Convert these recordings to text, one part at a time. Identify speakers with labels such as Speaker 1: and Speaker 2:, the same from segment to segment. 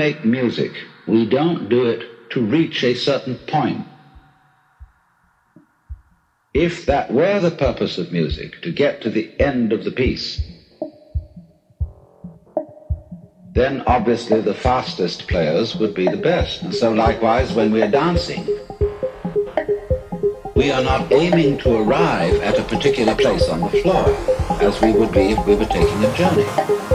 Speaker 1: make music, we don't do it to reach a certain point. If that were the purpose of music, to get to the end of the piece, then obviously the fastest players would be the best. And so likewise, when we're dancing, we are not aiming to arrive at a particular place on the floor, as we would be if we were taking a journey.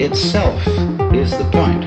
Speaker 1: Itself is the point.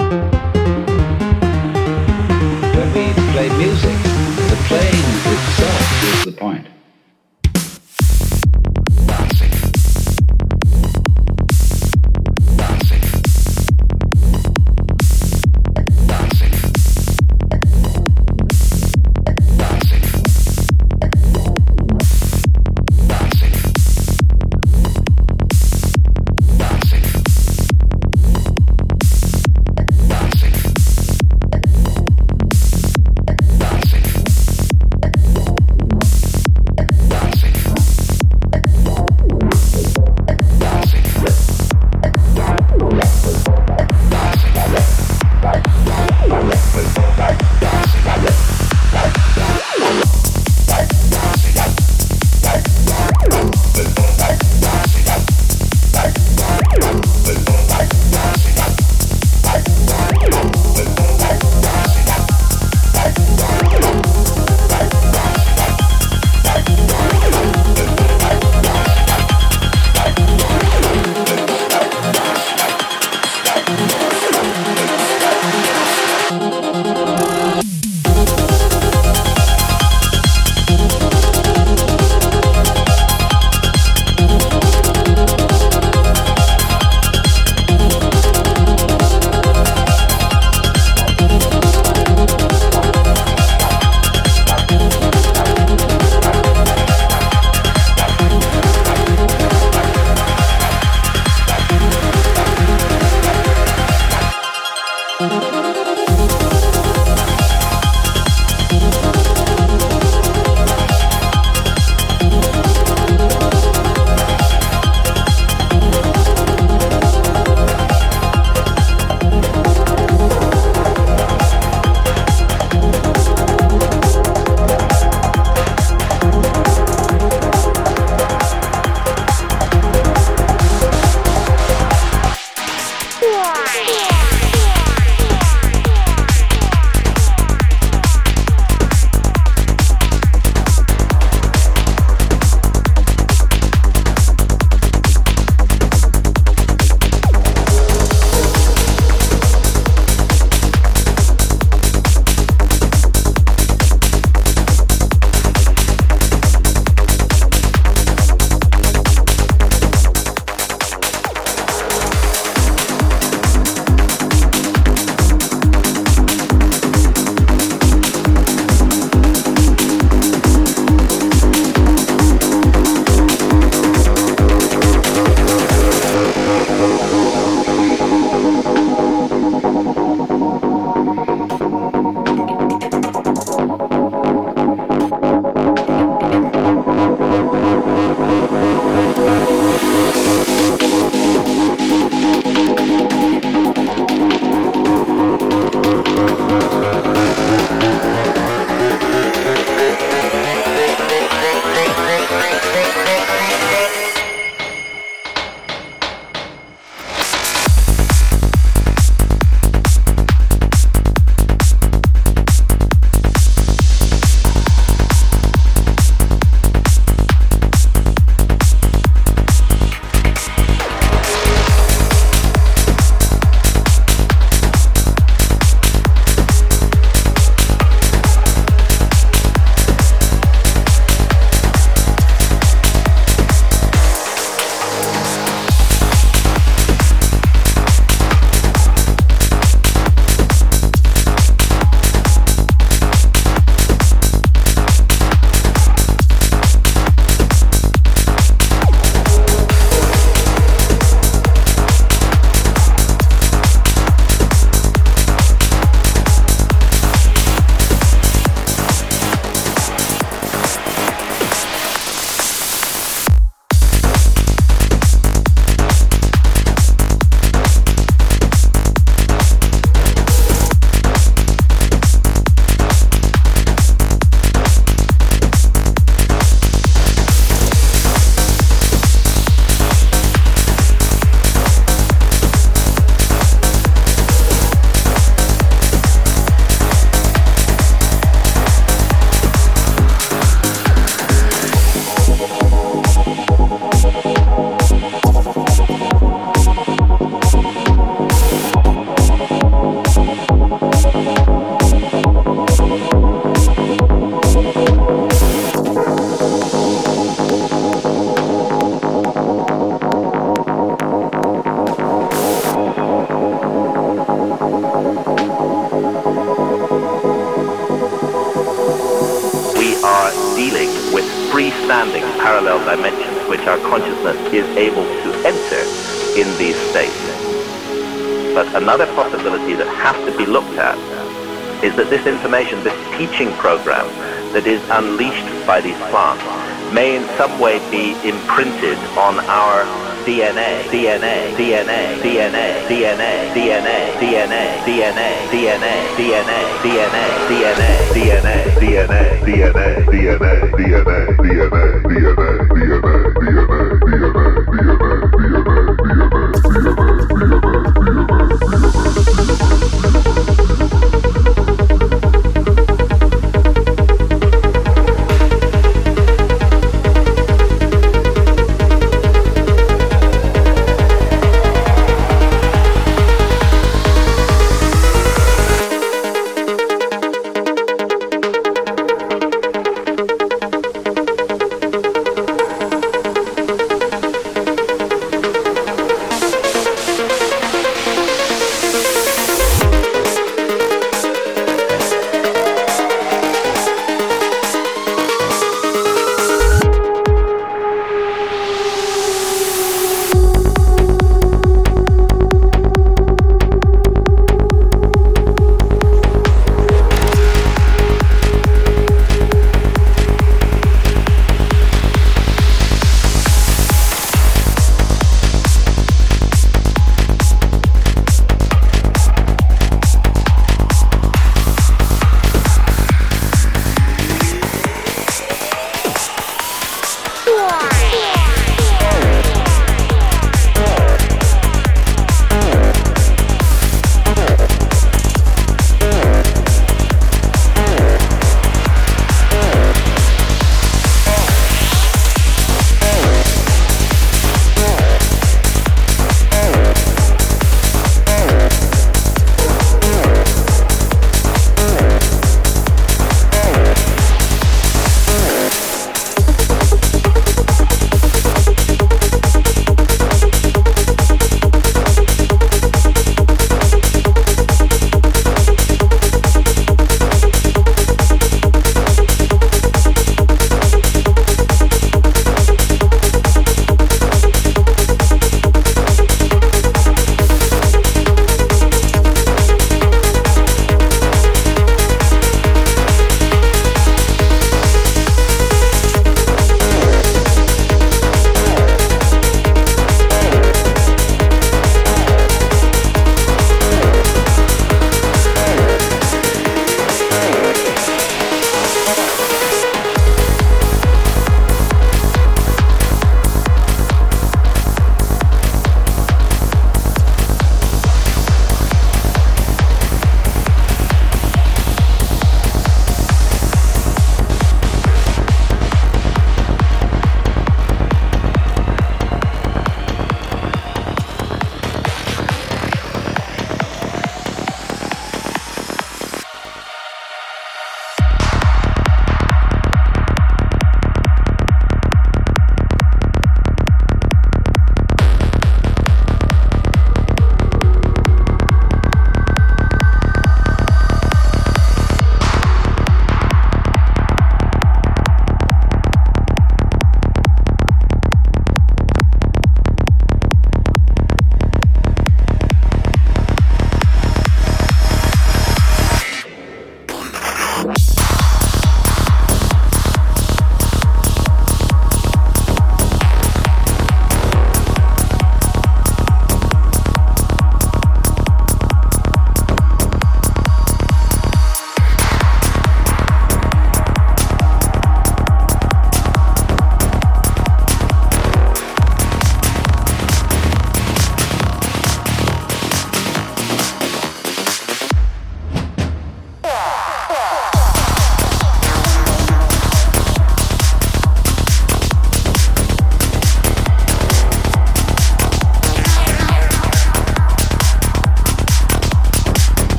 Speaker 2: DNA, DNA, DNA,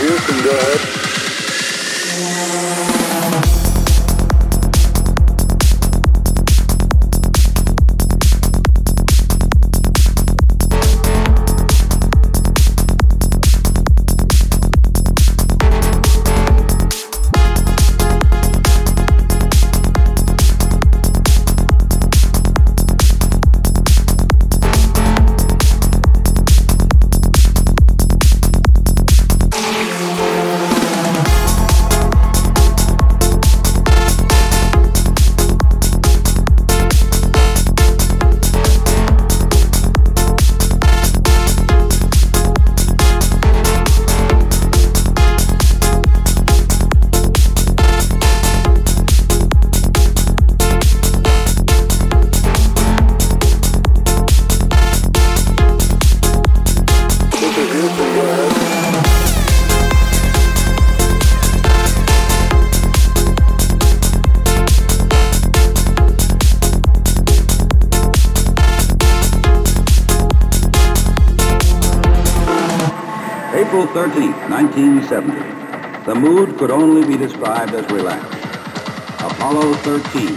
Speaker 3: You can go ahead. 1970. The mood could only be described as relaxed. Apollo 13,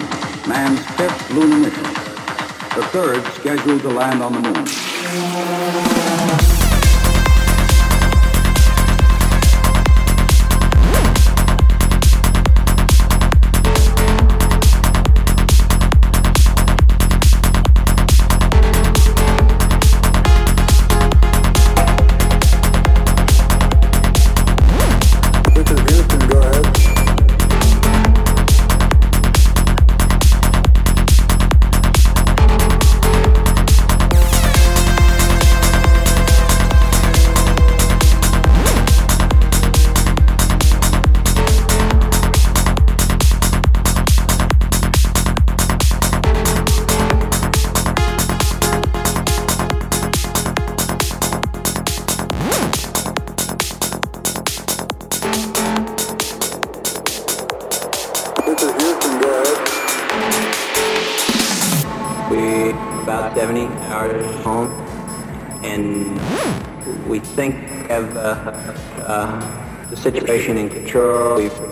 Speaker 3: man's fifth lunar mission. The third scheduled to land on the moon.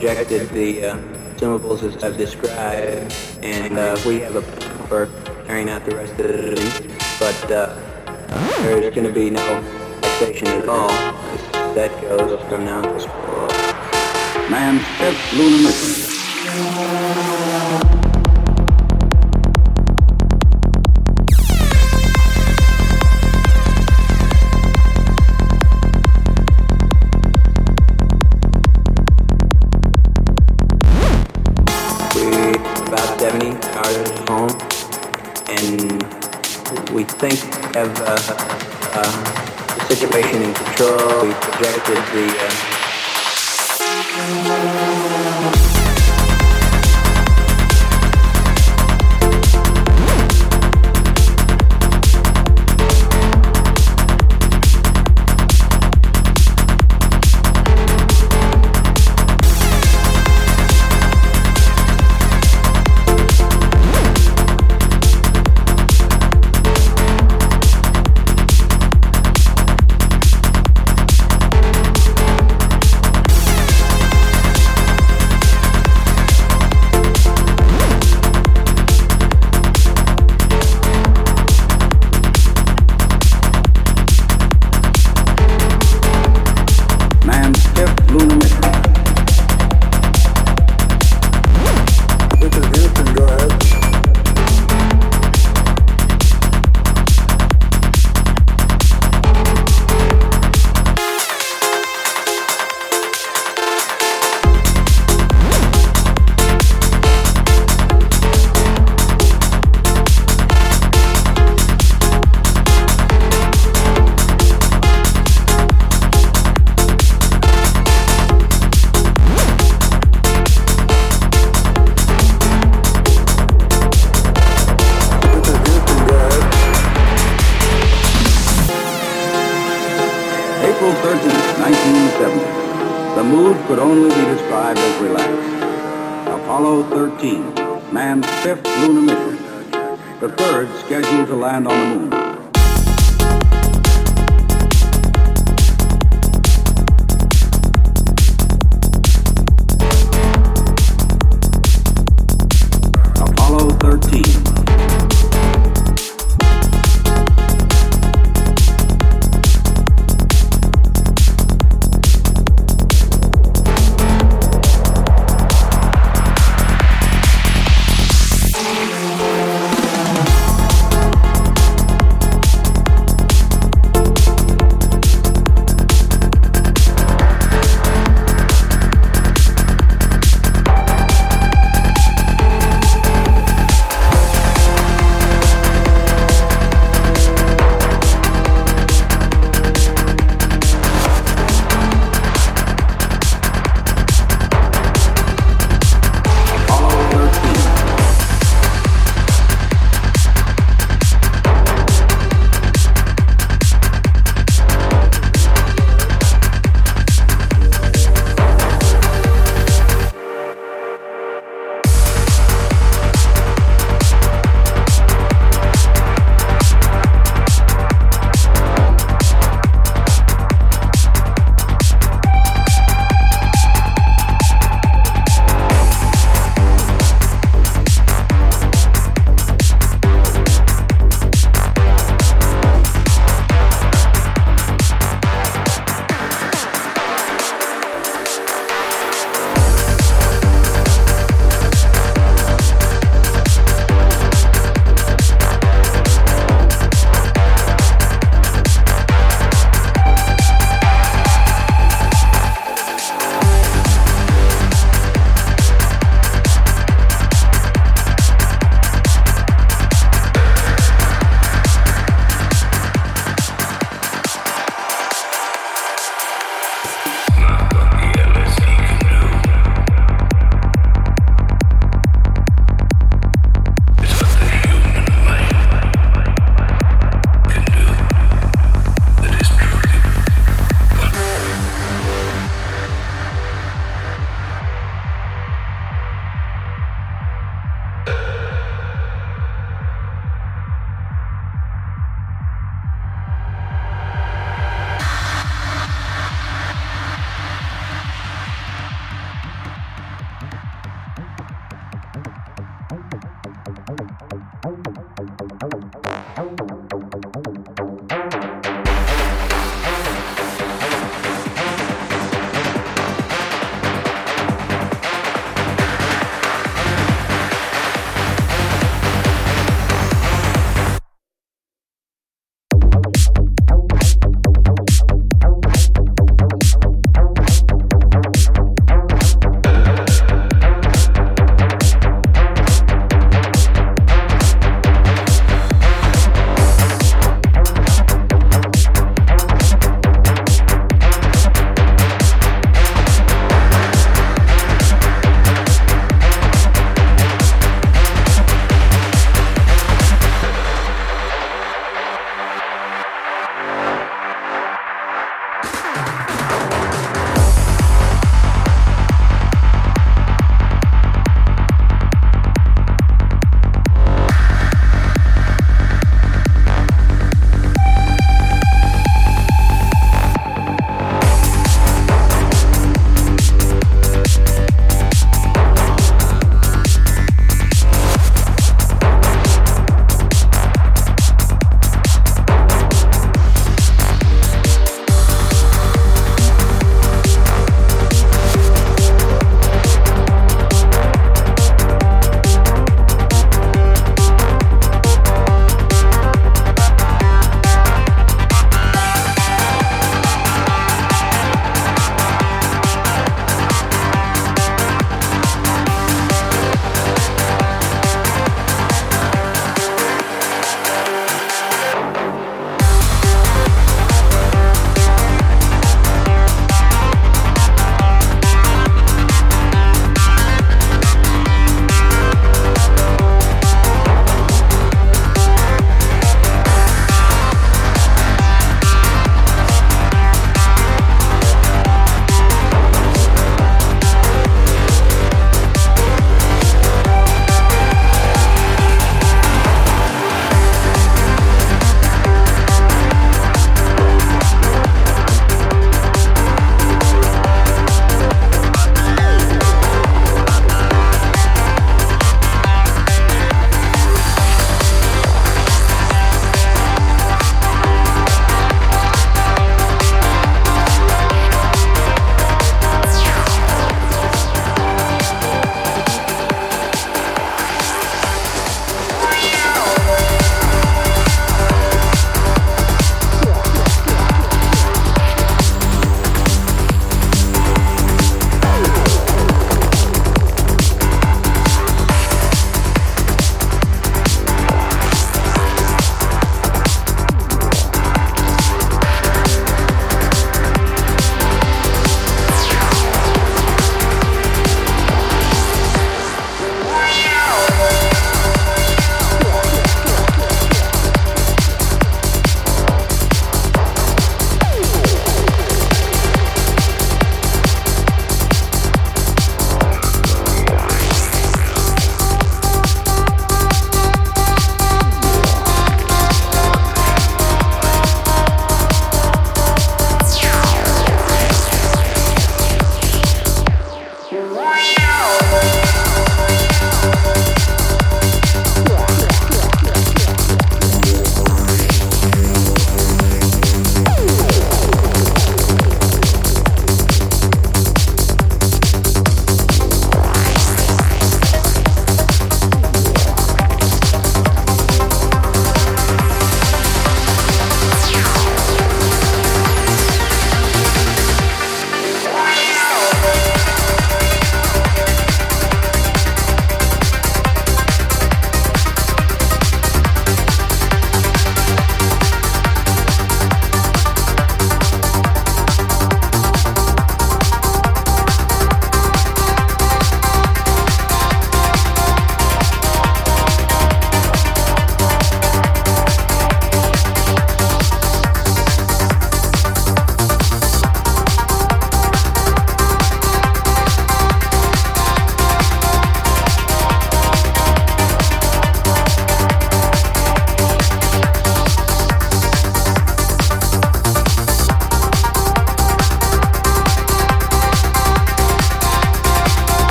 Speaker 4: Control. The uh, as I've described, and uh, we have a plan for carrying out the rest of the. But uh, there's going to be no fixation at all. As that goes from now to
Speaker 3: Man's fifth lunar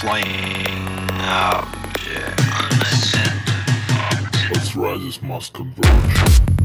Speaker 5: flying object.
Speaker 6: Oh, Earth's rises must converge.